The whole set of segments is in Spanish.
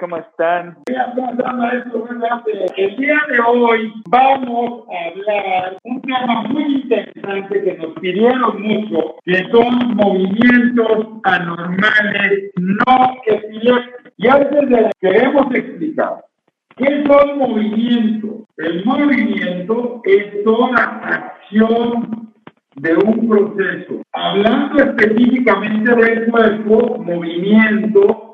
¿cómo están? El día de hoy vamos a hablar un tema muy interesante que nos pidieron mucho, que son movimientos anormales no epilépticos. Y antes de queremos explicar ¿Qué son movimientos? El movimiento es toda acción de un proceso. Hablando específicamente del cuerpo, movimiento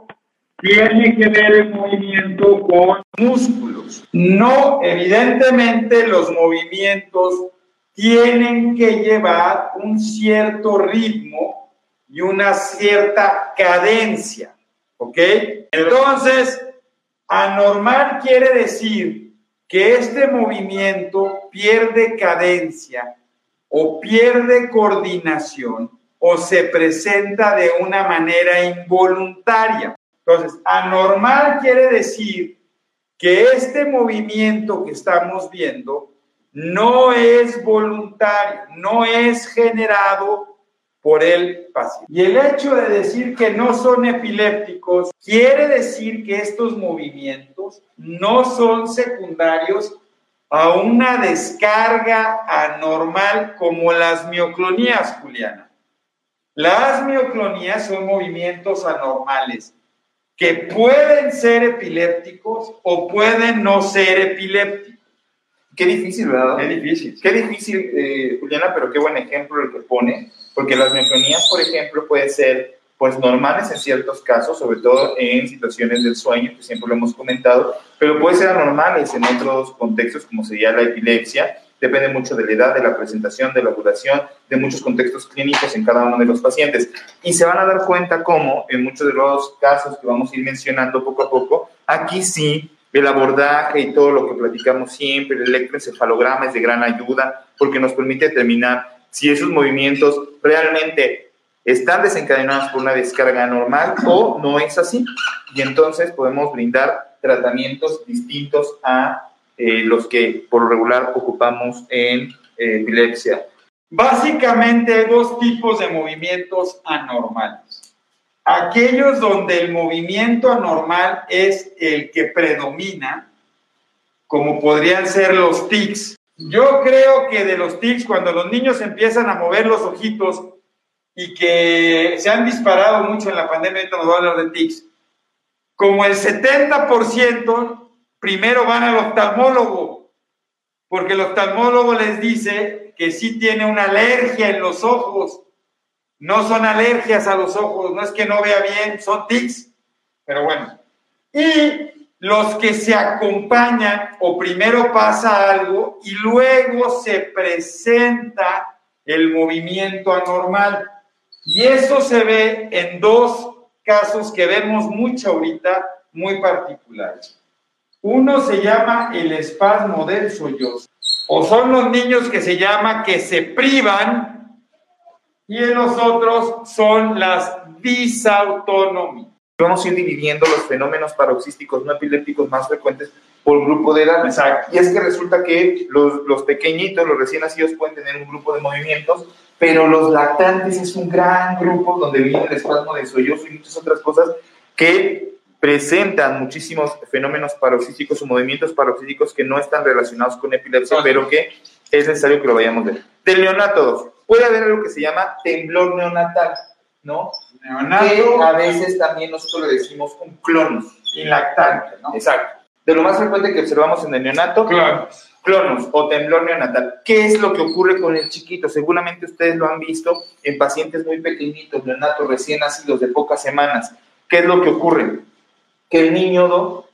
tiene que ver el movimiento con músculos. No, evidentemente los movimientos tienen que llevar un cierto ritmo y una cierta cadencia. ¿Ok? Entonces, anormal quiere decir que este movimiento pierde cadencia o pierde coordinación o se presenta de una manera involuntaria. Entonces, anormal quiere decir que este movimiento que estamos viendo no es voluntario, no es generado por el paciente. Y el hecho de decir que no son epilépticos quiere decir que estos movimientos no son secundarios a una descarga anormal como las mioclonías, Juliana. Las mioclonías son movimientos anormales que pueden ser epilépticos o pueden no ser epilépticos. Qué difícil, ¿verdad? Qué difícil. Qué difícil, eh, Juliana, pero qué buen ejemplo el que pone, porque las miotonías, por ejemplo, pueden ser pues normales en ciertos casos, sobre todo en situaciones del sueño, que siempre lo hemos comentado, pero pueden ser anormales en otros contextos, como sería la epilepsia, depende mucho de la edad, de la presentación, de la duración, de muchos contextos clínicos en cada uno de los pacientes. Y se van a dar cuenta cómo en muchos de los casos que vamos a ir mencionando poco a poco, aquí sí el abordaje y todo lo que platicamos siempre, el electroencefalograma es de gran ayuda porque nos permite determinar si esos movimientos realmente están desencadenados por una descarga normal o no es así. Y entonces podemos brindar tratamientos distintos a eh, los que por lo regular ocupamos en eh, epilepsia. Básicamente hay dos tipos de movimientos anormales. Aquellos donde el movimiento anormal es el que predomina, como podrían ser los tics. Yo creo que de los tics, cuando los niños empiezan a mover los ojitos y que se han disparado mucho en la pandemia, ahorita nos va a hablar de tics, como el 70% primero van al oftalmólogo, porque el oftalmólogo les dice que sí tiene una alergia en los ojos. No son alergias a los ojos, no es que no vea bien, son tics. Pero bueno. Y los que se acompañan o primero pasa algo y luego se presenta el movimiento anormal. Y eso se ve en dos casos que vemos mucho ahorita, muy particulares. Uno se llama el espasmo del sollozo, o son los niños que se llama que se privan, y en los otros son las disautonomías. Vamos a ir dividiendo los fenómenos paroxísticos no epilépticos más frecuentes por grupo de edad. Exacto. Y es que resulta que los, los pequeñitos, los recién nacidos, pueden tener un grupo de movimientos, pero los lactantes es un gran grupo donde viene el espasmo del sollozo y muchas otras cosas que presentan muchísimos fenómenos paroxísticos o movimientos paroxísticos que no están relacionados con epilepsia, pero que es necesario que lo vayamos a ver. Del neonato puede haber algo que se llama temblor neonatal, ¿no? Neonato. Que a veces también nosotros le decimos un clonus. Lactante, ¿no? Exacto. De lo más frecuente que observamos en el neonato. Clonus. Clonus o temblor neonatal. ¿Qué es lo que ocurre con el chiquito? Seguramente ustedes lo han visto en pacientes muy pequeñitos, neonatos recién nacidos de pocas semanas. ¿Qué es lo que ocurre? Que el niño,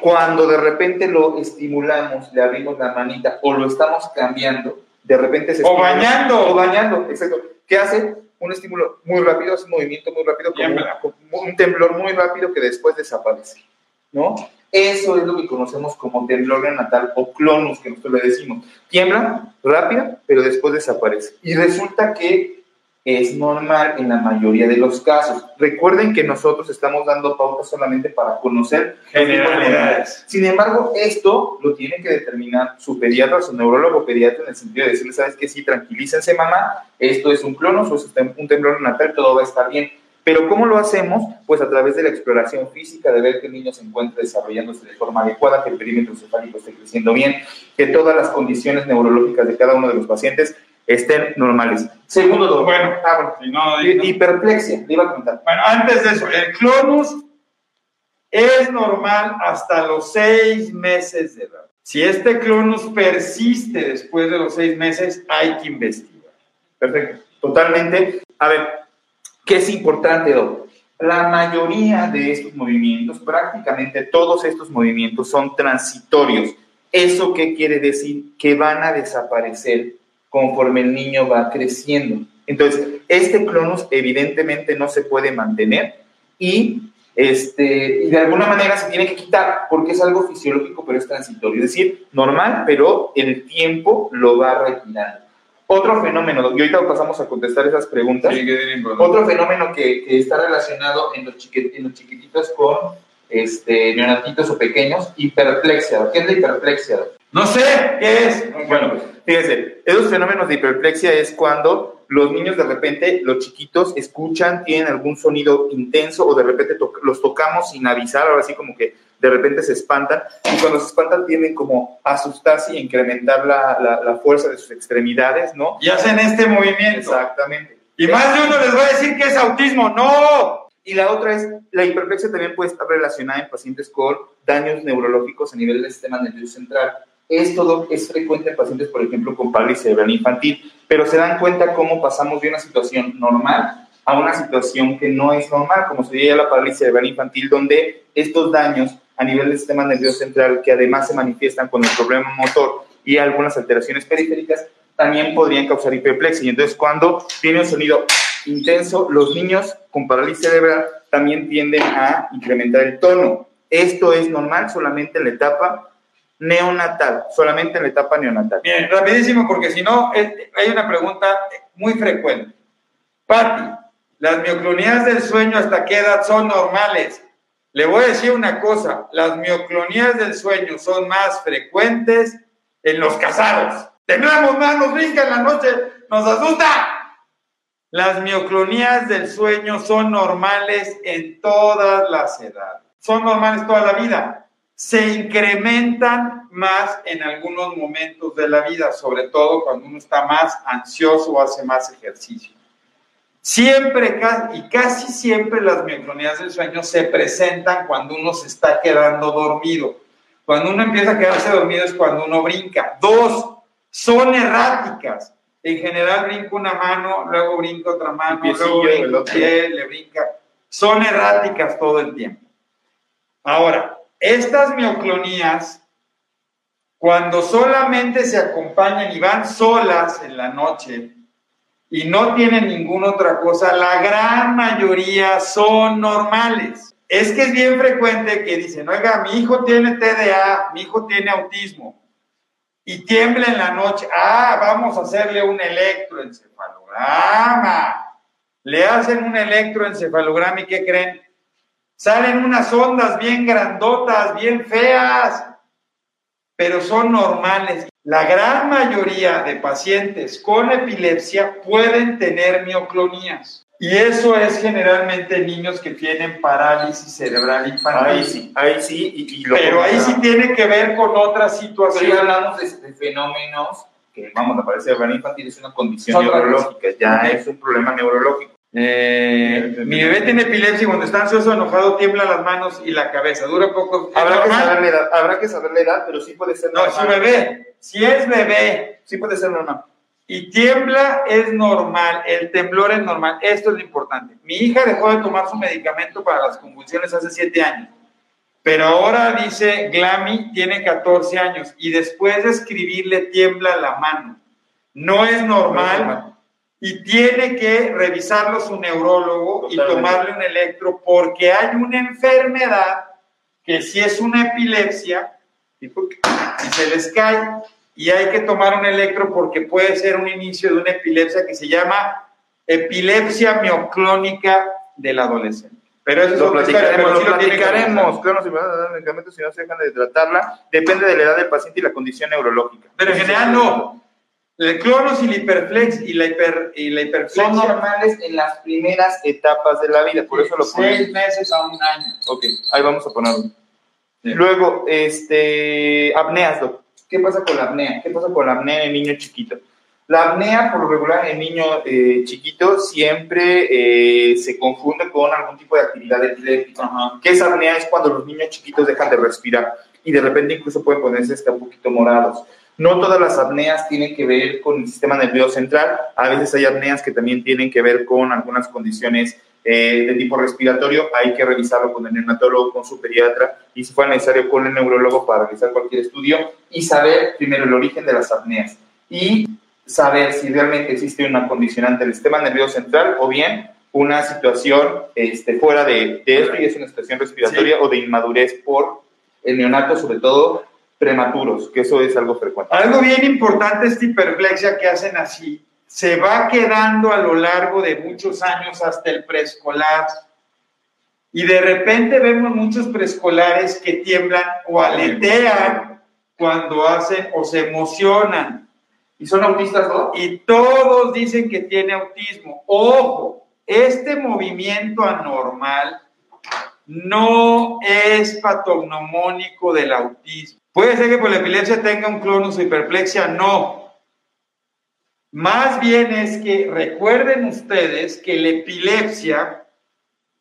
cuando de repente lo estimulamos, le abrimos la manita o lo estamos cambiando, de repente se... O bañando. O bañando, exacto. ¿Qué hace? Un estímulo muy rápido, hace un movimiento muy rápido, como un, temblor muy rápido que después desaparece, ¿no? Eso es lo que conocemos como temblor neonatal o clonus, que nosotros le decimos. Tiembla rápida, pero después desaparece. Y resulta que es normal en la mayoría de los casos. Recuerden que nosotros estamos dando pautas solamente para conocer generalidades. Sin embargo, esto lo tiene que determinar su pediatra, su neurólogo pediatra, en el sentido de decirle, sabes que sí, tranquilícense mamá, esto es un clonus o es un temblor natal, todo va a estar bien. Pero ¿cómo lo hacemos? Pues a través de la exploración física, de ver que el niño se encuentra desarrollándose de forma adecuada, que el perímetro cefálico esté creciendo bien, que todas las condiciones neurológicas de cada uno de los pacientes estén normales. Segundo, bueno, ah, bueno no, hiperplexia, le iba a contar. Bueno, antes de eso, el clonus es normal hasta los seis meses de edad. Si este clonus persiste después de los seis meses, hay que investigar. Perfecto, totalmente. A ver, ¿qué es importante, doctor? La mayoría de estos movimientos, prácticamente todos estos movimientos son transitorios. ¿Eso qué quiere decir? Que van a desaparecer conforme el niño va creciendo. Entonces, este clonus evidentemente no se puede mantener y, este, y de alguna manera se tiene que quitar porque es algo fisiológico pero es transitorio, es decir, normal, pero el tiempo lo va retirando. Otro fenómeno, y ahorita pasamos a contestar esas preguntas, otro fenómeno que, está relacionado en los, en los chiquititos con este, neonatitos o pequeños, hiperplexia. ¿Qué es la hiperplexia? No sé, ¿qué es? Bueno, fíjense, esos fenómenos de hiperplexia es cuando los niños de repente, los chiquitos, escuchan, tienen algún sonido intenso o de repente los tocamos sin avisar, ahora sí como que de repente se espantan y cuando se espantan tienden como a asustarse y incrementar la, la, la fuerza de sus extremidades, ¿no? Y hacen este movimiento. Exactamente. Y más de uno les va a decir que es autismo. ¡No! Y la otra es, la hiperplexia también puede estar relacionada en pacientes con daños neurológicos a nivel del sistema nervioso central. Esto es frecuente en pacientes, por ejemplo, con parálisis cerebral infantil, pero se dan cuenta cómo pasamos de una situación normal a una situación que no es normal, como sería la parálisis cerebral infantil, donde estos daños a nivel del sistema nervioso central, que además se manifiestan con el problema motor y algunas alteraciones periféricas, también podrían causar hiperplexia. Y entonces, cuando tiene un sonido intenso, los niños con parálisis cerebral también tienden a incrementar el tono. Esto es normal solamente en la etapa neonatal, solamente en la etapa neonatal. Bien, rapidísimo, porque si no, hay una pregunta muy frecuente. Patti, ¿las mioclonías del sueño hasta qué edad son normales? Le voy a decir una cosa, las mioclonías del sueño son más frecuentes en los casados. Temblamos más, nos brinca en la noche, nos asusta. Las mioclonías del sueño son normales en todas las edades. Son normales toda la vida. Se incrementan más en algunos momentos de la vida, sobre todo cuando uno está más ansioso o hace más ejercicio. Siempre y casi siempre las mioclonías del sueño se presentan cuando uno se está quedando dormido. Cuando uno empieza a quedarse dormido es cuando uno brinca. Dos, son erráticas. En general brinco una mano, luego brinco otra mano, luego brinco el pie, le brinca. Son erráticas todo el tiempo. Ahora, estas mioclonías, cuando solamente se acompañan y van solas en la noche y no tienen ninguna otra cosa, la gran mayoría son normales. Es que es bien frecuente que dicen, oiga, mi hijo tiene TDA, mi hijo tiene autismo y tiembla en la noche, ah, vamos a hacerle un electroencefalograma. Le hacen un electroencefalograma y ¿qué creen? Salen unas ondas bien grandotas, bien feas, pero son normales. La gran mayoría de pacientes con epilepsia pueden tener mioclonías. Y eso es generalmente niños que tienen parálisis cerebral infantil. Ahí sí, ahí sí. Y, Pero ahí sí tiene que ver con otra situación. Hoy hablamos de, fenómenos que, vamos, a parálisis cerebral infantil es una condición neurológica, ya es un problema neurológico. Eh, mi bebé tiene epilepsia y cuando está ansioso enojado tiembla las manos y la cabeza. Dura poco. Habrá que, saber la edad, habrá que saber la edad, pero sí puede ser normal. No, su bebé, si es bebé, sí puede ser normal y tiembla es normal, el temblor es normal. Esto es lo importante. Mi hija dejó de tomar su medicamento para las convulsiones hace 7 años, pero ahora dice Glami tiene 14 años y después de escribirle tiembla la mano. No es normal y tiene que revisarlo su neurólogo y tomarle un electro porque hay una enfermedad que si es una epilepsia y se les cae y hay que tomar un electro porque puede ser un inicio de una epilepsia que se llama epilepsia mioclónica del adolescente. Pero eso lo platicaremos, lo, platicaremos. Claro, si van a dar medicamentos, si no se dejan de tratarla, depende de la edad del paciente y la condición neurológica. Pero en general no. El clonos y la hiperflex y la, hiper, y la hiperflexia son normales en las primeras etapas de la vida, por eso lo ponemos. Seis meses a un año. Ok, ahí vamos a ponerlo. Luego, este, apneas, ¿Qué pasa con la apnea? ¿Qué pasa con la apnea en el niño chiquito? La apnea, por lo regular, en el niño eh, chiquito siempre eh, se confunde con algún tipo de actividad epiléptica. ¿Qué es apnea? Es cuando los niños chiquitos dejan de respirar y de repente incluso pueden ponerse hasta un poquito morados. No todas las apneas tienen que ver con el sistema nervioso central. A veces hay apneas que también tienen que ver con algunas condiciones eh, de tipo respiratorio. Hay que revisarlo con el neonatólogo, con su pediatra y si fuera necesario con el neurólogo para realizar cualquier estudio y saber primero el origen de las apneas. Y saber si realmente existe una condicionante del sistema nervioso central o bien una situación este, fuera de, esto y es una situación respiratoria o de inmadurez por el neonato, sobre todo prematuros, que eso es algo frecuente. Algo bien importante es esta hiperplexia que hacen así. Se va quedando a lo largo de muchos años hasta el preescolar. Y de repente vemos muchos preescolares que tiemblan o aletean cuando hacen o se emocionan ¿Y son autistas todos? Y todos dicen que tiene autismo. Ojo, este movimiento anormal no es patognomónico del autismo. Puede ser que por la epilepsia tenga un clonus o hiperplexia, no. Más bien es que recuerden ustedes que la epilepsia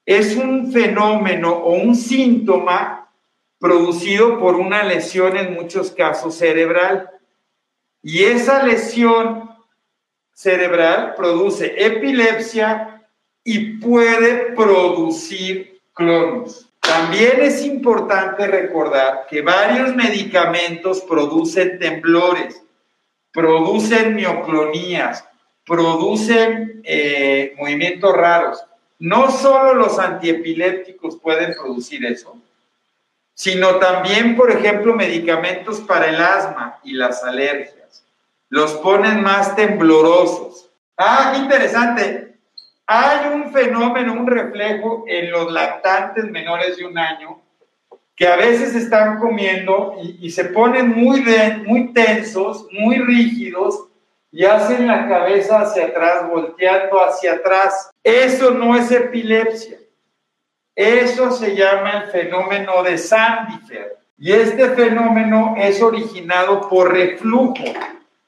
es un fenómeno o un síntoma producido por una lesión en muchos casos cerebral. Y esa lesión cerebral produce epilepsia y puede producir clonos. También es importante recordar que varios medicamentos producen temblores, producen mioclonías, producen eh, movimientos raros. No solo los antiepilépticos pueden producir eso, sino también, por ejemplo, medicamentos para el asma y las alergias los ponen más temblorosos. Ah, interesante. Hay un fenómeno, un reflejo en los lactantes menores de un año que a veces están comiendo y, se ponen muy, muy tensos, muy rígidos y hacen la cabeza hacia atrás, volteando hacia atrás. Eso no es epilepsia. Eso se llama el fenómeno de Sandifer. Y este fenómeno es originado por reflujo.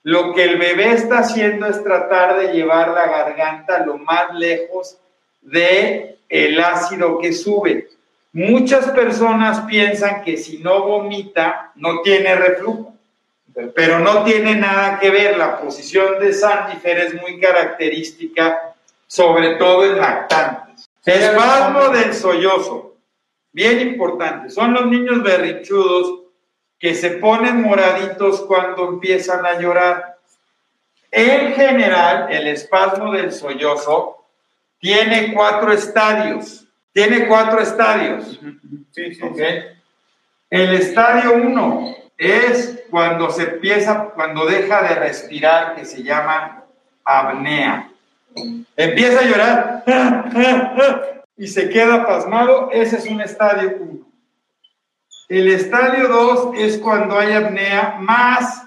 Lo que el bebé está haciendo es tratar de llevar la garganta lo más lejos de el ácido que sube. Muchas personas piensan que si no vomita no tiene reflujo, pero no tiene nada que ver. La posición de Sandifer es muy característica, sobre todo en lactantes. Espasmo del sollozo, bien importante. Son los niños berrinchudos que se ponen moraditos cuando empiezan a llorar. En general, el espasmo del sollozo tiene cuatro estadios. Tiene cuatro estadios. Sí, sí, El estadio uno es cuando se empieza, cuando deja de respirar, que se llama apnea. Empieza a llorar y se queda pasmado. Ese es un estadio 1. El estadio 2 es cuando hay apnea más,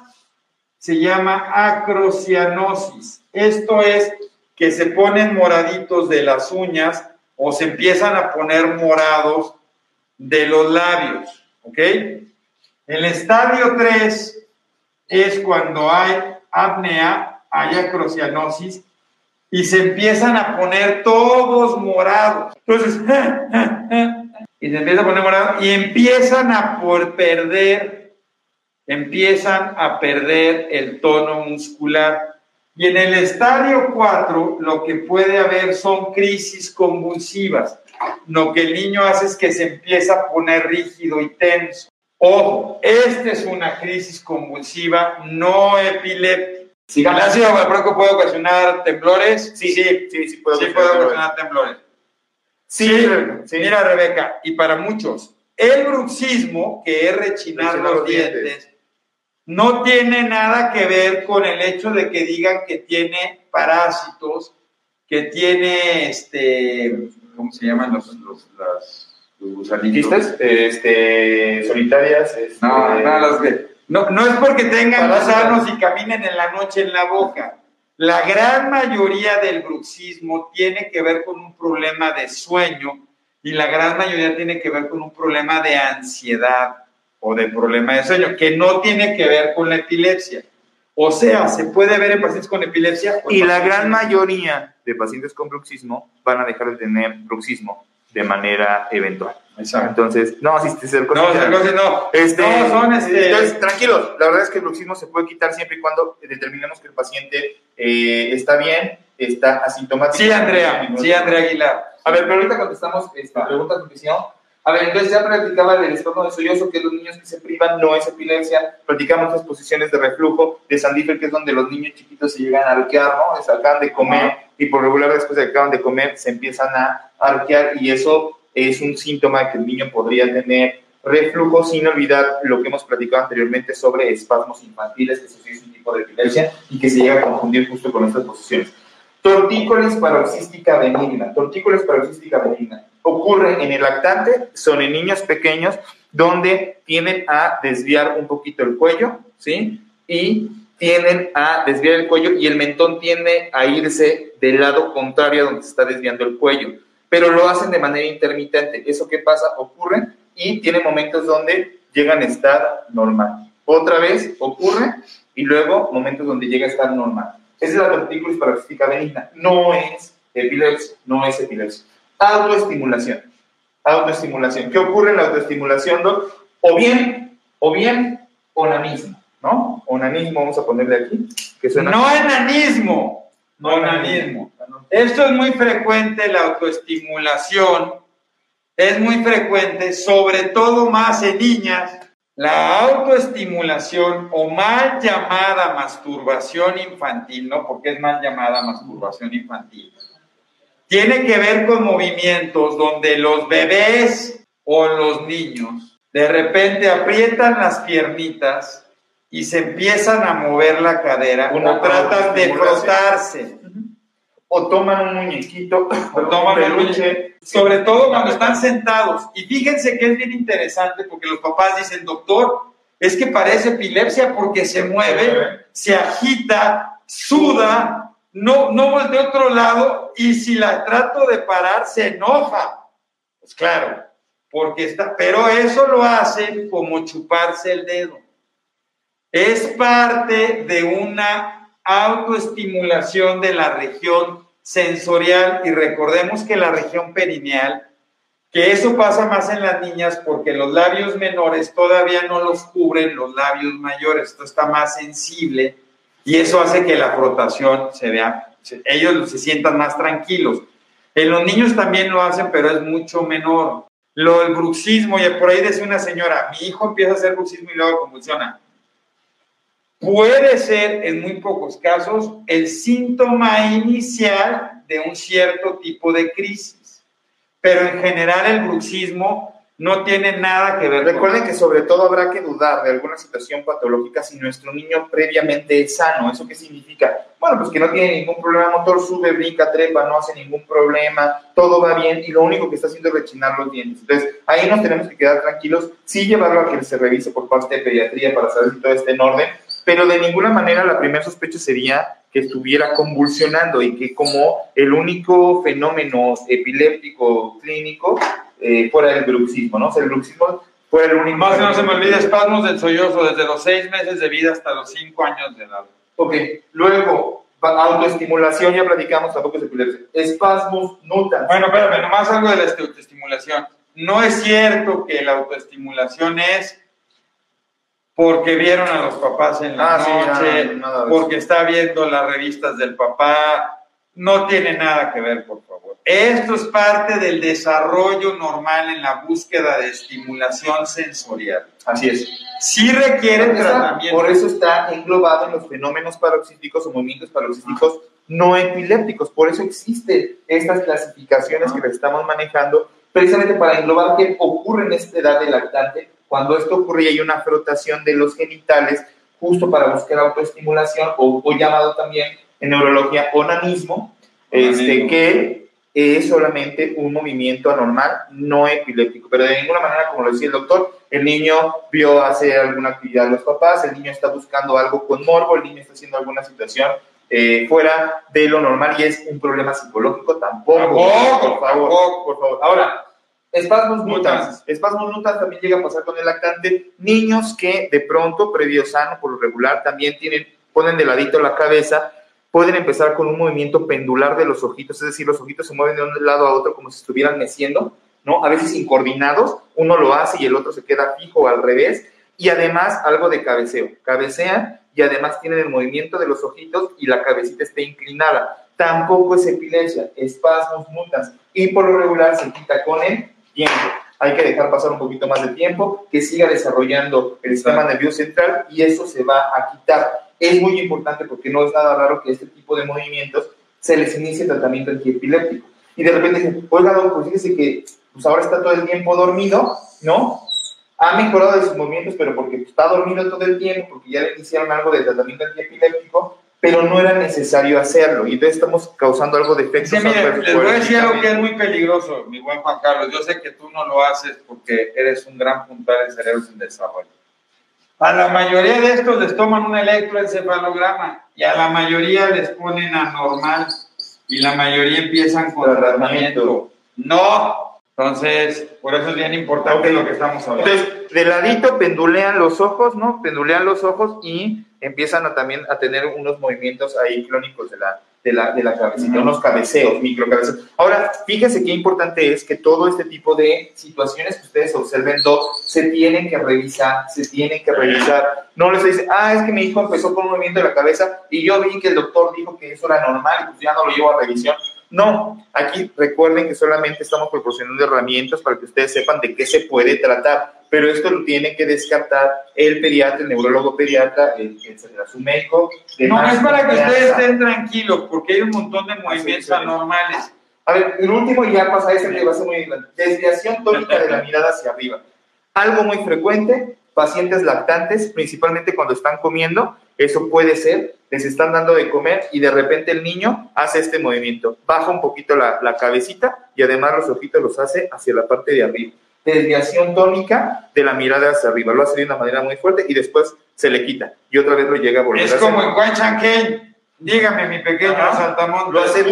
se llama acrocianosis. Esto es que se ponen moraditos de las uñas o se empiezan a poner morados de los labios. ¿Ok? El estadio 3 es cuando hay apnea, hay acrocianosis y se empiezan a poner todos morados. Entonces, y se empieza a poner morado y empiezan a por perder, empiezan a perder el tono muscular. Y en el estadio 4 lo que puede haber son crisis convulsivas. Lo que el niño hace es que se empieza a poner rígido y tenso. Ojo, esta es una crisis convulsiva no epiléptica. Si ¿El ácido valproico puede ocasionar temblores? Sí, sí, sí, sí, puede, sí puede ocasionar temblores. Sí, Mira, Rebeca, y para muchos, el bruxismo, que es rechinar los, dientes, no tiene nada que ver con el hecho de que digan que tiene parásitos, que tiene, este, ¿cómo se llaman los, los, las, gusanitos? Este, solitarias. Este, no, no, los no, no es porque tengan gusanos y caminen en la noche en la boca. La gran mayoría del bruxismo tiene que ver con un problema de sueño y la gran mayoría tiene que ver con un problema de ansiedad o de problema de sueño, que no tiene que ver con la epilepsia. O sea, se puede ver en pacientes con epilepsia. y la gran mayoría de pacientes con bruxismo van a dejar de tener bruxismo de manera eventual. Entonces, no, si te No, no. Este, no, son este... Entonces, tranquilos, la verdad es que el bruxismo se puede quitar siempre y cuando determinemos que el paciente eh, está bien, está asintomático. Sí, Andrea, sí, Andrea Aguilar. A ver, pero ahorita contestamos esta pregunta, nutrición. A ver, entonces ya platicaba del espasmo de sollozo, que los niños que se privan no es epilepsia. Platicamos las posiciones de reflujo de Sandifer, que es donde los niños chiquitos se llegan a arquear, ¿no? Se acaban de comer y por regular después de que acaban de comer se empiezan a arquear y eso es un síntoma de que el niño podría tener reflujo, sin olvidar lo que hemos platicado anteriormente sobre espasmos infantiles, que eso sí es un tipo de epilepsia y que se llega a confundir justo con estas posiciones. Tortícolis paroxística benigna. Tortícolis paroxística benigna. Ocurre en el lactante, son en niños pequeños, donde tienden a desviar un poquito el cuello, ¿sí? Y tienden a desviar el cuello y el mentón tiende a irse del lado contrario donde se está desviando el cuello pero lo hacen de manera intermitente. ¿Eso qué pasa? Ocurre y tiene momentos donde llegan a estar normal. Otra vez ocurre y luego momentos donde llega a estar normal. Esa es la tortícolis paroxística benigna. No es epilepsia, no es epilepsia. Autoestimulación. Autoestimulación. ¿Qué ocurre en la autoestimulación, O bien, o bien, onanismo, ¿no? Onanismo, vamos a ponerle aquí. Que suena no enanismo, no onanismo. Esto es muy frecuente, la autoestimulación es muy frecuente, sobre todo más en niñas. La autoestimulación o mal llamada masturbación infantil, ¿no? Porque es mal llamada masturbación infantil. Tiene que ver con movimientos donde los bebés o los niños de repente aprietan las piernitas y se empiezan a mover la cadera o tratan de frotarse. O toman un muñequito, o toman un peluche, sobre todo cuando están sentados. Y fíjense que es bien interesante porque los papás dicen, doctor, es que parece epilepsia porque se mueve, se agita, suda, no, no voltea a otro lado y si la trato de parar se enoja. Pues claro, porque está, pero eso lo hacen como chuparse el dedo. Es parte de una autoestimulación de la región sensorial y recordemos que la región perineal, que eso pasa más en las niñas porque los labios menores todavía no los cubren los labios mayores, esto está más sensible y eso hace que la frotación se vea, ellos se sientan más tranquilos. En los niños también lo hacen, pero es mucho menor. Lo del bruxismo, y por ahí decía una señora, mi hijo empieza a hacer bruxismo y luego convulsiona puede ser en muy pocos casos el síntoma inicial de un cierto tipo de crisis, pero en general el bruxismo no tiene nada que ver. Recuerden que sobre todo habrá que dudar de alguna situación patológica si nuestro niño previamente es sano. ¿Eso qué significa? Bueno, pues que no tiene ningún problema motor, sube, brinca, trepa, no hace ningún problema, todo va bien y lo único que está haciendo es rechinar los dientes. Entonces, ahí nos tenemos que quedar tranquilos, sí llevarlo a que se revise por parte de pediatría para saber si todo está en orden, pero de ninguna manera la primera sospecha sería que estuviera convulsionando y que como el único fenómeno epiléptico clínico eh, fuera el bruxismo, ¿no? O sea, el bruxismo fuera el único... Más no se me olvide, espasmos del sollozo desde los seis meses de vida hasta los cinco años de edad. Ok, luego, autoestimulación, ya platicamos, tampoco es epilepsia. Espasmos nutas. Bueno, espérame, nomás algo de la autoestimulación. No es cierto que la autoestimulación es porque vieron a los papás en la ah, noche, porque está viendo las revistas del papá, no tiene nada que ver, por. Esto es parte del desarrollo normal en la búsqueda de estimulación sensorial. Así es. Sí requiere tratamiento. Por eso está englobado en los fenómenos paroxísticos o movimientos paroxísticos no epilépticos. Por eso existen estas clasificaciones que les estamos manejando precisamente para englobar qué ocurre en esta edad del lactante, cuando esto ocurre y hay una frotación de los genitales, justo para buscar autoestimulación, o, o llamado también en neurología onanismo, este, que es solamente un movimiento anormal, no epiléptico. Pero de ninguna manera, como lo decía el doctor, el niño vio hacer alguna actividad de los papás, el niño está buscando algo con morbo, el niño está haciendo alguna situación eh, fuera de lo normal y es un problema psicológico tampoco. Tampoco, por favor, por favor. Ahora, espasmos mutans. Espasmos mutans también llega a pasar con el lactante. Niños que de pronto, previo sano, por lo regular, también tienen, ponen de ladito la cabeza, pueden empezar con un movimiento pendular de los ojitos, es decir, los ojitos se mueven de un lado a otro como si estuvieran meciendo, ¿no? A veces incoordinados, uno lo hace y el otro se queda fijo al revés, y además algo de cabeceo. Cabecean y además tienen el movimiento de los ojitos y la cabecita está inclinada. Tampoco es epilepsia, espasmos mutans y por lo regular se quita con el tiempo. Hay que dejar pasar un poquito más de tiempo, que siga desarrollando el sistema nervioso central y eso se va a quitar. Es muy importante porque no es nada raro que este tipo de movimientos se les inicie tratamiento antiepiléptico. Y de repente dicen, oiga, don, pues fíjese que pues ahora está todo el tiempo dormido, ¿no? ha mejorado de sus movimientos, pero porque está dormido todo el tiempo, porque ya le iniciaron algo de tratamiento antiepiléptico, pero no era necesario hacerlo. Y entonces estamos causando algo de efecto. Sí, mire, les voy a decir algo que es muy peligroso, mi buen Juan Carlos. Yo sé que tú no lo haces porque eres un gran puntal de cerebros en desarrollo. A la mayoría de estos les toman un electroencefalograma y a la mayoría les ponen anormal y la mayoría empiezan con tratamiento. No, entonces, por eso es bien importante lo que estamos hablando. Entonces, de ladito pendulean los ojos, ¿no? Pendulean los ojos y empiezan a, también a tener unos movimientos ahí clónicos de la, de la, de la cabecita, unos cabeceos, microcabeceos. Ahora, fíjense qué importante es que todo este tipo de situaciones que ustedes observen, se tienen que revisar, se tienen que revisar. No les dice, ah, es que mi hijo empezó con un movimiento de la cabeza y yo vi que el doctor dijo que eso era normal y pues ya no lo llevo a revisión no, aquí recuerden que solamente estamos proporcionando herramientas para que ustedes sepan de qué se puede tratar, pero esto lo tiene que descartar el pediatra, el neurólogo pediatra, el, que será su médico. No, es para que ustedes estén tranquilos, porque hay un montón de movimientos anormales. A ver, el último ya pasa ese que va a ser muy importante. Desviación tónica de la mirada hacia arriba. Algo muy frecuente, pacientes lactantes, principalmente cuando están comiendo, eso puede ser, les están dando de comer y de repente el niño hace este movimiento, baja un poquito la, cabecita y además los ojitos los hace hacia la parte de arriba. Desviación tónica de la mirada hacia arriba, lo hace de una manera muy fuerte y después se le quita y otra vez lo llega a volver Es como en Guanchanquén, dígame mi pequeño Saltamontes. Lo hace,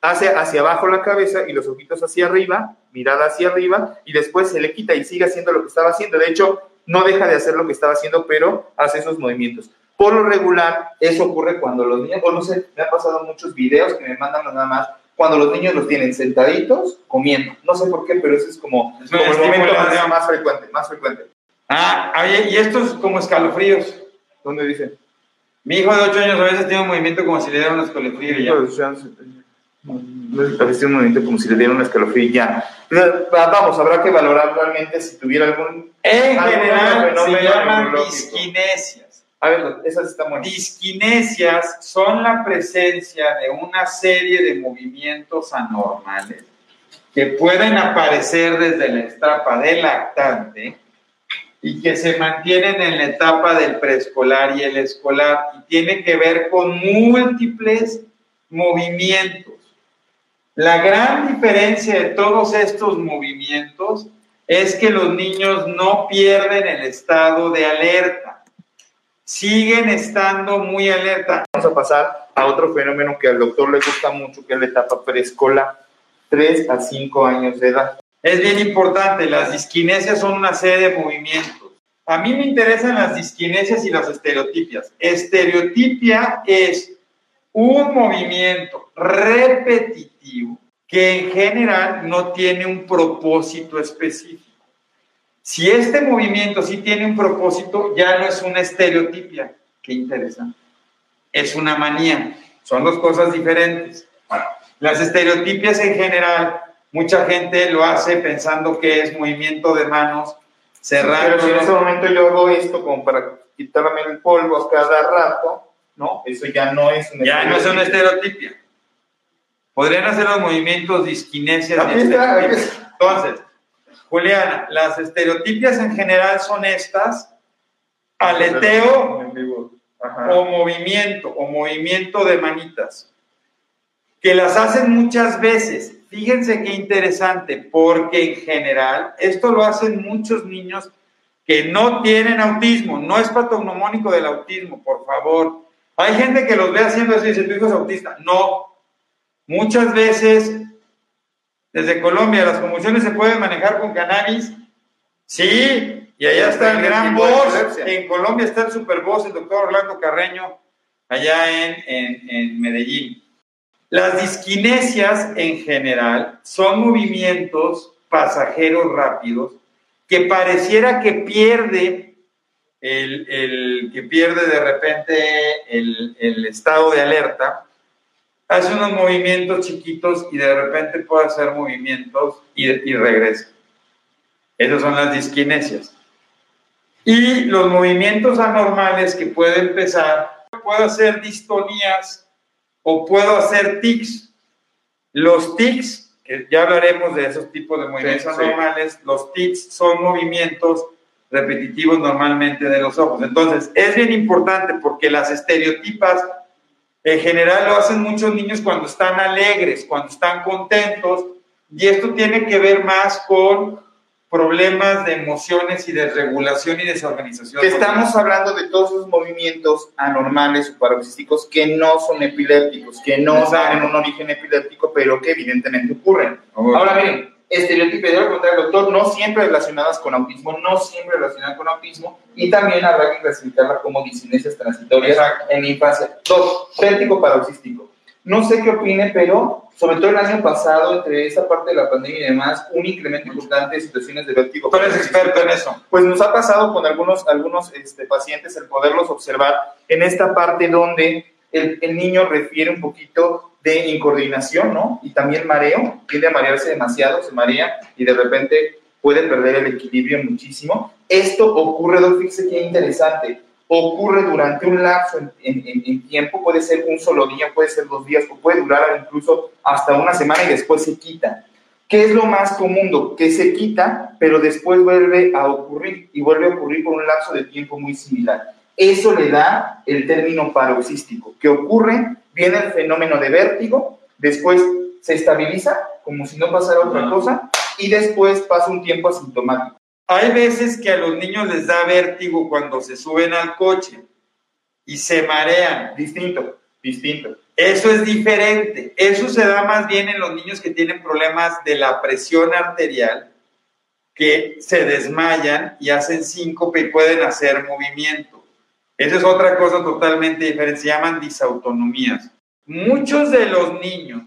hace hacia abajo la cabeza y los ojitos hacia arriba, mirada hacia arriba y después se le quita y sigue haciendo lo que estaba haciendo. De hecho, no deja de hacer lo que estaba haciendo, pero hace esos movimientos. Por lo regular, eso ocurre cuando los niños, o no sé, me ha pasado muchos videos que me mandan nada más, cuando los niños los tienen sentaditos comiendo. No sé por qué, pero eso es como, el momento más, frecuente, más frecuente. Ah, oye, y estos como escalofríos. ¿Dónde dicen? Mi hijo de 8 años a veces tiene un movimiento como si le diera un escalofrío ya. A veces tiene un movimiento como si le diera un escalofrío ya. Vamos, habrá que valorar realmente si tuviera algún... En general se llaman disquinesia. A ver, esas están buenas. Disquinesias son la presencia de una serie de movimientos anormales que pueden aparecer desde la etapa del lactante y que se mantienen en la etapa del preescolar y el escolar y tiene que ver con múltiples movimientos. La gran diferencia de todos estos movimientos es que los niños no pierden el estado de alerta siguen estando muy alerta. Vamos a pasar a otro fenómeno que al doctor le gusta mucho, que es la etapa preescolar, 3 a 5 años de edad. Es bien importante, las disquinesias son una serie de movimientos. A mí me interesan las disquinesias y las estereotipias. Estereotipia es un movimiento repetitivo que en general no tiene un propósito específico. Si este movimiento sí tiene un propósito, ya no es una estereotipia. Qué interesante. Es una manía. Son dos cosas diferentes. Las estereotipias en general, mucha gente lo hace pensando que es movimiento de manos cerrando. Pero si en ese momento yo hago esto como para quitarme el polvo cada rato, ¿no? Eso ya no es una Ya no es una estereotipia. Podrían hacer los movimientos aquí estereotipias. Entonces, Juliana, las estereotipias en general son estas: aleteo. Ajá. o movimiento, o movimiento de manitas, que las hacen muchas veces. Fíjense qué interesante, porque en general esto lo hacen muchos niños que no tienen autismo, no es patognomónico del autismo, por favor. Hay gente que los ve haciendo eso y dice, tu hijo es autista. No, muchas veces desde Colombia las convulsiones se pueden manejar con cannabis. Sí, y allá está el gran epilepsia. En Colombia está el super boss, el doctor Orlando Carreño, allá en, en- en Medellín. Las disquinesias en general son movimientos pasajeros rápidos que pareciera que pierde el, el- que pierde de repente el, el estado de alerta, hace unos movimientos chiquitos y de repente puede hacer movimientos y, y regresa. Esas son las disquinesias. Y los movimientos anormales que puede empezar, puedo hacer distonías o puedo hacer tics. Los tics, que ya hablaremos de esos tipos de movimientos Sí, sí. anormales, los tics son movimientos repetitivos normalmente de los ojos. Entonces, es bien importante porque las estereotipas en general lo hacen muchos niños cuando están alegres, cuando están contentos, y esto tiene que ver más con problemas de emociones y de regulación y desorganización. Estamos hablando de todos esos movimientos anormales o paroxísticos que no son epilépticos, que no Exacto. tienen un origen epiléptico, pero que evidentemente ocurren. Ahora miren, estereotipos, yo le pregunté al doctor, no siempre relacionadas con autismo, no siempre relacionadas con autismo, y también habrá que clasificarla como disinesias transitorias Exacto. en infancia. Dos, vértigo paroxístico. No sé qué opine, pero sobre todo el año pasado, entre esa parte de la pandemia y demás, un incremento importante de situaciones de vértigo. Tú eres experto en eso. Pues nos ha pasado con algunos, algunos este, pacientes el poderlos observar en esta parte donde el, niño refiere un poquito de incoordinación, ¿no? Y también mareo, tiende a marearse demasiado, se marea y de repente puede perder el equilibrio muchísimo. Esto ocurre, Doc, fíjese qué interesante, ocurre durante un lapso en, en- en- tiempo, puede ser un solo día, puede ser dos días, puede durar incluso hasta una semana y después se quita. ¿Qué es lo más común? Que se quita, pero después vuelve a ocurrir y vuelve a ocurrir por un lapso de tiempo muy similar. Eso le da el término paroxístico, que ocurre, viene el fenómeno de vértigo, después se estabiliza como si no pasara otra cosa y después pasa un tiempo asintomático. Hay veces que a los niños les da vértigo cuando se suben al coche y se marean. Distinto, distinto. Eso es diferente. Eso se da más bien en los niños que tienen problemas de la presión arterial, que se desmayan y hacen síncope y pueden hacer movimiento. Esa es otra cosa totalmente diferente. Se llaman disautonomías. Muchos de los niños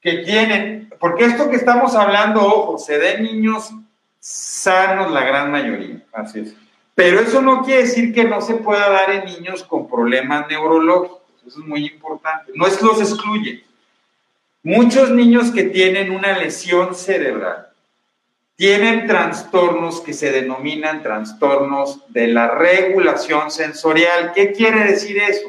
que tienen, porque esto que estamos hablando, ojo, se da en niños sanos la gran mayoría. Así es. Pero eso no quiere decir que no se pueda dar en niños con problemas neurológicos. Eso es muy importante. No es los excluye. Muchos niños que tienen una lesión cerebral tienen trastornos que se denominan trastornos de la regulación sensorial. ¿Qué quiere decir eso?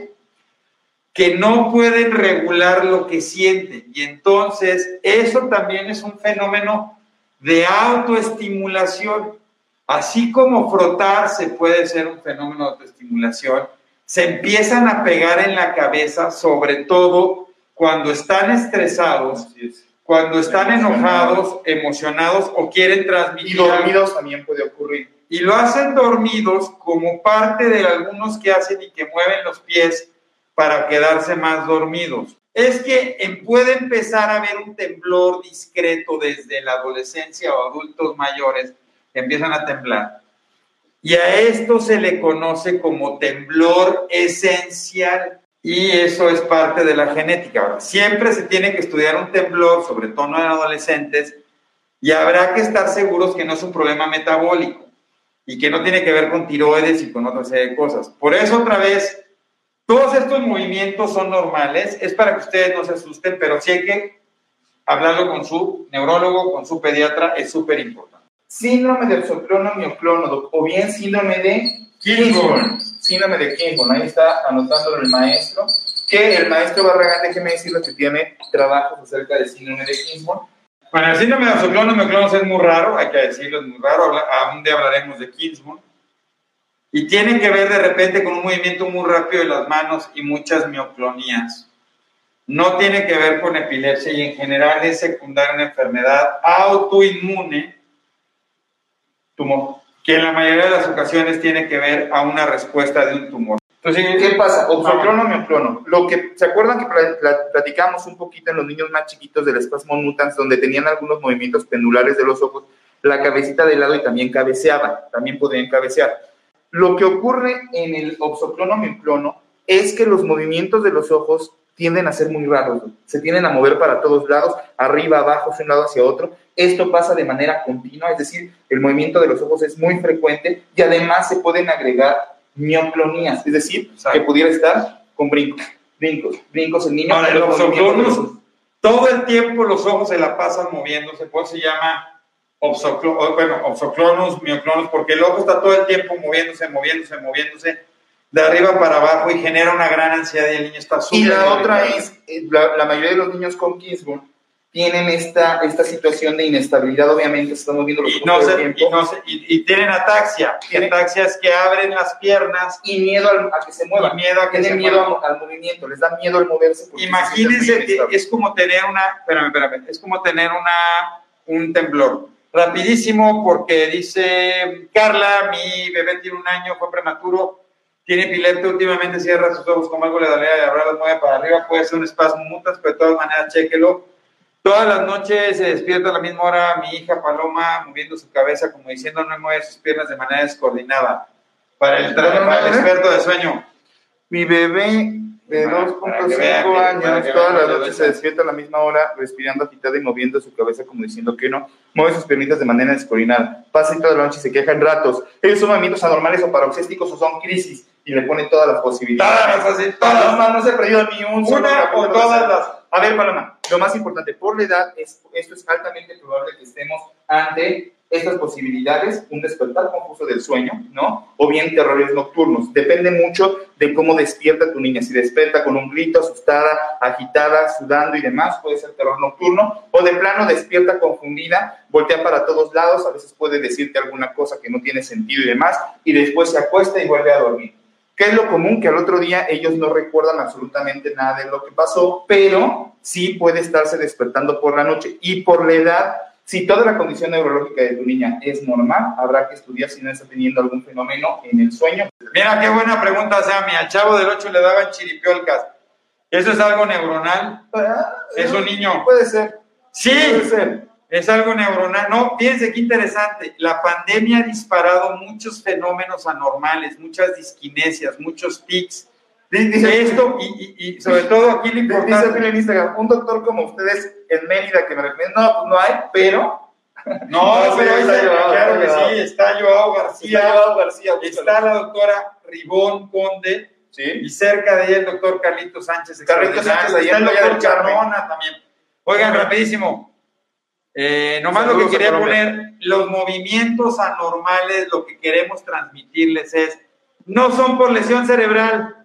Que no pueden regular lo que sienten. Y entonces eso también es un fenómeno de autoestimulación. Así como frotarse puede ser un fenómeno de autoestimulación, se empiezan a pegar en la cabeza, sobre todo cuando están estresados. Cuando están enojados, emocionados o quieren Y transmitir algo. dormidos también puede ocurrir. Y lo hacen dormidos como parte de algunos que hacen y que mueven los pies para quedarse más dormidos. Es que em- puede empezar a haber un temblor discreto desde la adolescencia o adultos mayores que empiezan a temblar. Y a esto se le conoce como temblor esencial. Y eso es parte de la genética. Ahora, siempre se tiene que estudiar un temblor, sobre todo en adolescentes, y habrá que estar seguros que no es un problema metabólico y que no tiene que ver con tiroides y con otra serie de cosas. Por eso, otra vez, todos estos movimientos son normales, es para que ustedes no se asusten, pero sí hay que hablarlo con su neurólogo, con su pediatra, es súper importante. Síndrome del soplono mioclono, o bien síndrome de Kingsburn. Síndrome de Kingston, ahí está anotándolo el maestro, que el maestro Barragán, déjeme decirlo, que tiene trabajos acerca del síndrome de Kingston. Bueno, el síndrome de mioclonos es muy raro, hay que decirlo, es muy raro, un día hablaremos de Kingston. Y tiene que ver de repente con un movimiento muy rápido de las manos y muchas mioclonías. No tiene que ver con epilepsia y en general es secundaria una enfermedad autoinmune, tumor, que en la mayoría de las ocasiones tiene que ver a una respuesta de un tumor. Entonces, ¿qué pasa? Oxoclono, mioclono. Lo que, ¿Se acuerdan que platicamos un poquito en los niños más chiquitos del espasmo mutans, donde tenían algunos movimientos pendulares de los ojos, la cabecita de lado y también cabeceaban, también podían cabecear? Lo que ocurre en el oxoclono, mioclono, es que los movimientos de los ojos tienden a ser muy raros, se tienden a mover para todos lados, arriba, abajo, de un lado hacia otro. Esto pasa de manera continua, es decir, el movimiento de los ojos es muy frecuente y además se pueden agregar mioclonías, es decir, que pudiera estar con brincos, brincos, brincos el niño. todo el tiempo los ojos se la pasan moviéndose, por eso se llama bueno, oxoclonus, mioclonus, porque el ojo está todo el tiempo moviéndose, moviéndose, moviéndose de arriba para abajo y genera una gran ansiedad y el niño está súper. Y la otra es, eh, la, mayoría de los niños con Kingsburg tienen esta, esta situación de inestabilidad, obviamente, se están moviendo los y no se, tiempo. Y, no se, y, tienen ataxia. Ataxia es que abren las piernas. Y miedo a que se muevan. Y miedo a que tienen miedo al, movimiento, les da miedo al moverse. Imagínense que es como tener una, espérame, espérame, es como tener una, un temblor. Rapidísimo, porque dice Carla, mi bebé tiene un año, fue prematuro, tiene epilepsia, últimamente cierra sus ojos como algo le daría de abrir las mueve para arriba, puede ser un espasmo mutas, pero de todas maneras, chéquelo Todas las noches se despierta a la misma hora mi hija Paloma moviendo su cabeza como diciendo no mueve sus piernas de manera descoordinada. Para el, experto de sueño. Mi bebé de 2.5 años todas las noches se despierta a la misma hora respirando agitada y moviendo su cabeza como diciendo que no. Mueve sus piernitas de manera descoordinada. Pasa toda la noche y se queja en ratos. Ellos son movimientos anormales o paroxísticos o son crisis y le pone todas las posibilidades. Todas, todas. no se ha perdido ni un solo. Una o todas las. A ver, Paloma, lo más importante, por la edad, es, esto es altamente probable que estemos ante estas posibilidades, un despertar confuso del sueño, ¿no? O bien terrores nocturnos. Depende mucho de cómo despierta tu niña. Si despierta con un grito, asustada, agitada, sudando y demás, puede ser terror nocturno. O de plano despierta confundida, voltea para todos lados, a veces puede decirte alguna cosa que no tiene sentido y demás, y después se acuesta y vuelve a dormir. ¿Qué es lo común? Que al otro día ellos no recuerdan absolutamente nada de lo que pasó, pero sí puede estarse despertando por la noche. Y por la edad, si toda la condición neurológica de tu niña es normal, habrá que estudiar si no está teniendo algún fenómeno en el sueño. Mira qué buena pregunta, Sammy. Al chavo del 8 le daban chiripiolcas. ¿Eso es algo neuronal? Ah, ¿Es un niño? Puede ser. Sí. Puede ser. Es algo neuronal. No, fíjense qué interesante. La pandemia ha disparado muchos fenómenos anormales, muchas disquinesias, muchos tics. Dice, esto y, y, sobre todo aquí lo importante. Dice en Instagram, un doctor como ustedes en Mérida que me recomienda, no, pues no hay, pero. No, pero está claro que sí, está Joao García. Está Joao García. Está la doctora Ribón Conde. Sí. Y cerca de ella el doctor Carlito Sánchez. Carlito Sánchez, está el doctor Carmona también. Oigan, rapidísimo. Eh, nomás lo que quería poner, los movimientos anormales, lo que queremos transmitirles es, no son por lesión cerebral.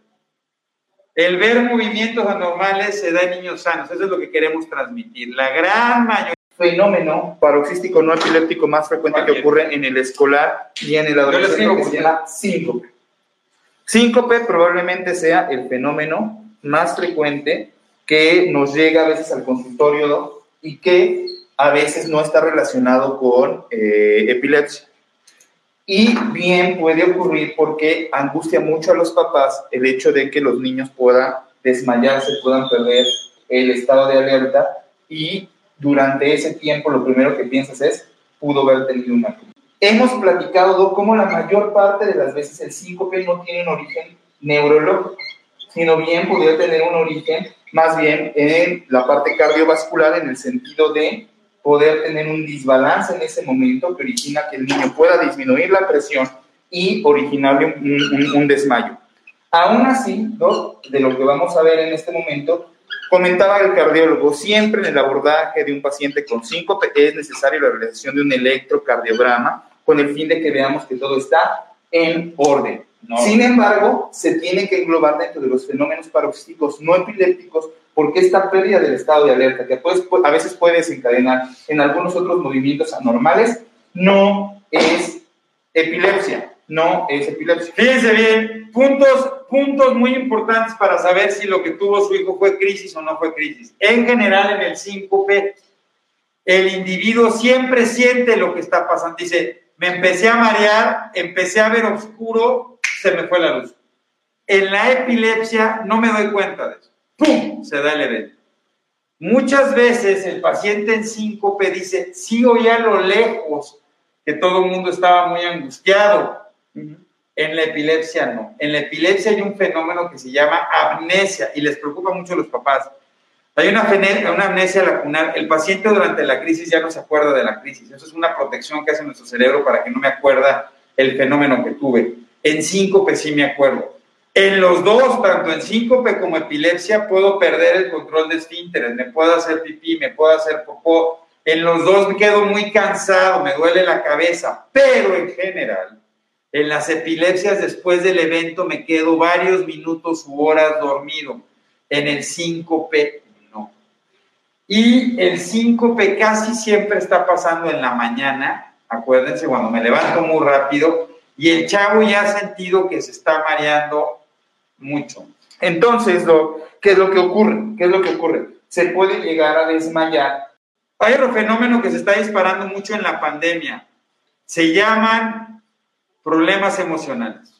El ver movimientos anormales se da en niños sanos, eso es lo que queremos transmitir. La gran mayoría fenómeno paroxístico no epiléptico más frecuente que ocurre en el escolar y en el adolescente se llama síncope. Síncope probablemente sea el fenómeno más frecuente que nos llega a veces al consultorio y que a veces no está relacionado con eh, epilepsia. Y bien puede ocurrir porque angustia mucho a los papás el hecho de que los niños puedan desmayarse, puedan perder el estado de alerta y durante ese tiempo lo primero que piensas es, pudo haber tenido una Hemos platicado cómo la mayor parte de las veces el síncope no tiene un origen neurológico, sino bien podría tener un origen más bien en la parte cardiovascular en el sentido de poder tener un desbalance en ese momento que origina que el niño pueda disminuir la presión y originarle un, desmayo. Aún así, de lo que vamos a ver en este momento, comentaba el cardiólogo, siempre en el abordaje de un paciente con síncope es necesaria la realización de un electrocardiograma con el fin de que veamos que todo está en orden. No. Sin embargo, se tiene que englobar dentro de los fenómenos paroxísticos no epilépticos porque esta pérdida del estado de alerta, que a veces puede desencadenar en algunos otros movimientos anormales, no es epilepsia, no es epilepsia. Fíjense bien, puntos, puntos muy importantes para saber si lo que tuvo su hijo fue crisis o no fue crisis. En general, en el síncope, el individuo siempre siente lo que está pasando. Dice, me empecé a marear, empecé a ver oscuro, se me fue la luz. En la epilepsia no me doy cuenta de eso. ¡Pum! Se da el evento. Muchas veces el paciente en síncope dice, sí oía a lo lejos que todo el mundo estaba muy angustiado. En la epilepsia no. En la epilepsia hay un fenómeno que se llama amnesia y les preocupa mucho a los papás. Hay una, una amnesia lacunar. El paciente durante la crisis ya no se acuerda de la crisis. Eso es una protección que hace nuestro cerebro para que no me acuerda el fenómeno que tuve. En síncope sí me acuerdo. En los dos, tanto en síncope como epilepsia, puedo perder el control de esfínteres, me puedo hacer pipí, me puedo hacer popó. En los dos me quedo muy cansado, me duele la cabeza, pero en general, en las epilepsias después del evento me quedo varios minutos u horas dormido. En el síncope no. Y el síncope casi siempre está pasando en la mañana, acuérdense, cuando me levanto muy rápido, y el chavo ya ha sentido que se está mareando mucho. Entonces, ¿qué es lo que ocurre? ¿Qué es lo que ocurre? Se puede llegar a desmayar. Hay otro fenómeno que se está disparando mucho en la pandemia. Se llaman problemas emocionales.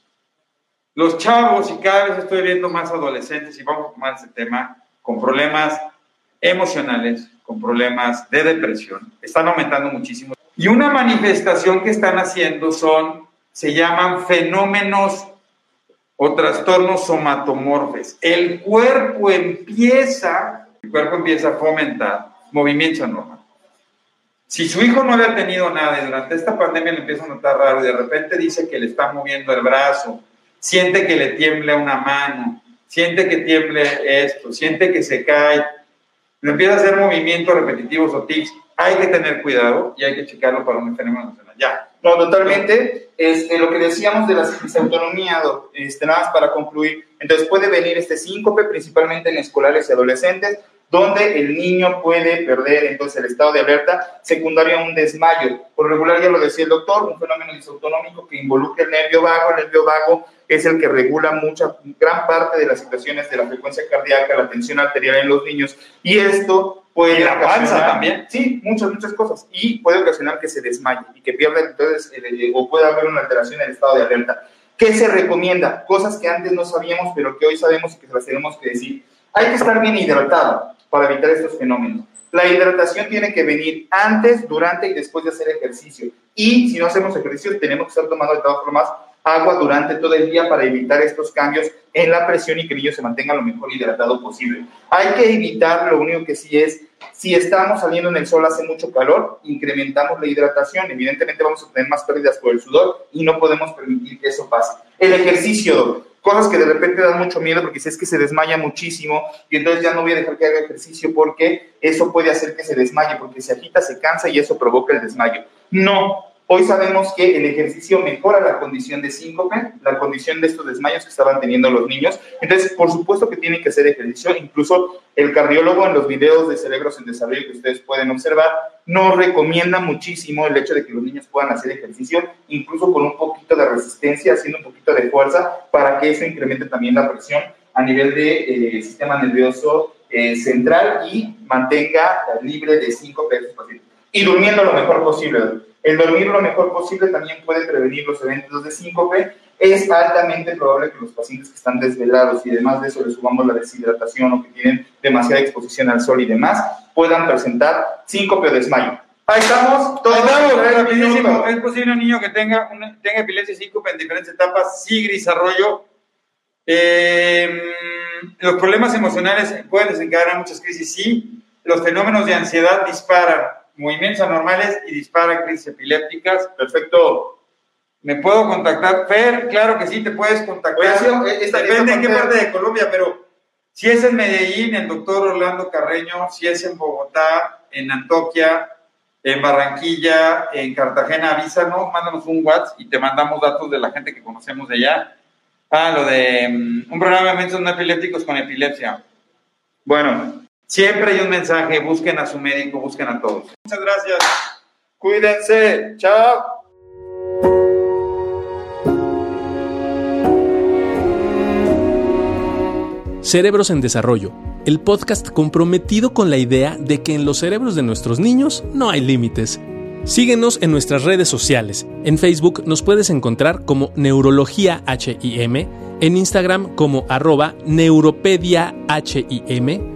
Los chavos, y cada vez estoy viendo más adolescentes, y vamos a tomar ese tema, con problemas emocionales, con problemas de depresión, están aumentando muchísimo. Y una manifestación que están haciendo son, se llaman fenómenos o trastornos somatomorfes. El cuerpo empieza, el cuerpo empieza a fomentar movimiento anormal. Si su hijo no había tenido nada y durante esta pandemia le empieza a notar raro y de repente dice que le está moviendo el brazo, siente que le tiembla una mano, siente que tiemble esto, siente que se cae, le empieza a hacer movimientos repetitivos o tics, hay que tener cuidado y hay que checarlo para un fenómeno emocional. Ya, no, totalmente. Este, lo que decíamos de la autonomía, este, nada más para concluir. Entonces puede venir este síncope, principalmente en escolares y adolescentes, donde el niño puede perder entonces el estado de alerta secundario a un desmayo. Por regular, ya lo decía el doctor, un fenómeno disautonómico que involucra el nervio vago. El nervio vago es el que regula mucha, gran parte de las situaciones de la frecuencia cardíaca, la tensión arterial en los niños. Y esto puede... Y la panza también. Sí, muchas, muchas cosas. Y puede ocasionar que se desmaye y que pierda entonces, o puede haber una alteración en el estado de alerta. ¿Qué se recomienda? Cosas que antes no sabíamos, pero que hoy sabemos y que las tenemos que decir. Hay que estar bien hidratado para evitar estos fenómenos. La hidratación tiene que venir antes, durante y después de hacer ejercicio. Y si no hacemos ejercicio, tenemos que estar tomando de todas formas agua durante todo el día para evitar estos cambios en la presión y que el se mantenga lo mejor hidratado posible. Hay que evitar, lo único que sí es, si estamos saliendo en el sol hace mucho calor, incrementamos la hidratación, evidentemente vamos a tener más pérdidas por el sudor y no podemos permitir que eso pase. El ejercicio, cosas que de repente dan mucho miedo porque si es que se desmaya muchísimo y entonces ya no voy a dejar que haga ejercicio porque eso puede hacer que se desmaye, porque se agita, se cansa y eso provoca el desmayo. No, Hoy sabemos que el ejercicio mejora la condición de síncope, la condición de estos desmayos que estaban teniendo los niños. Entonces, por supuesto que tienen que hacer ejercicio. Incluso el cardiólogo en los videos de cerebros en desarrollo que ustedes pueden observar, nos recomienda muchísimo el hecho de que los niños puedan hacer ejercicio, incluso con un poquito de resistencia, haciendo un poquito de fuerza, para que eso incremente también la presión a nivel del de, eh, sistema nervioso eh, central y mantenga libre de síncope Y durmiendo lo mejor posible. El dormir lo mejor posible también puede prevenir los eventos de síncope. Es altamente probable que los pacientes que están desvelados y además de eso les sumamos la deshidratación o que tienen demasiada exposición al sol y demás, puedan presentar síncope o desmayo. Ahí estamos, todos rapidísimo. Es posible un niño que tenga, una, tenga epilepsia y síncope en diferentes etapas, sí, desarrollo. Eh, los problemas emocionales pueden desencadenar muchas crisis, sí. Los fenómenos de ansiedad disparan movimientos anormales y dispara crisis epilépticas. Perfecto. ¿Me puedo contactar? Fer, claro que sí, te puedes contactar. Depende en qué parte de Colombia, pero si es en Medellín, el doctor Orlando Carreño, si es en Bogotá, en Antoquia, en Barranquilla, en Cartagena, avísanos, mándanos un WhatsApp y te mandamos datos de la gente que conocemos de allá Ah, lo de mm, un programa de métodos no epilépticos con epilepsia. Bueno, siempre hay un mensaje, busquen a su médico, busquen a todos. Muchas gracias. Cuídense. Chao. Cerebros en Desarrollo, el podcast comprometido con la idea de que en los cerebros de nuestros niños no hay límites. Síguenos en nuestras redes sociales. En Facebook nos puedes encontrar como Neurología HIM, en Instagram como arroba Neuropedia HIM,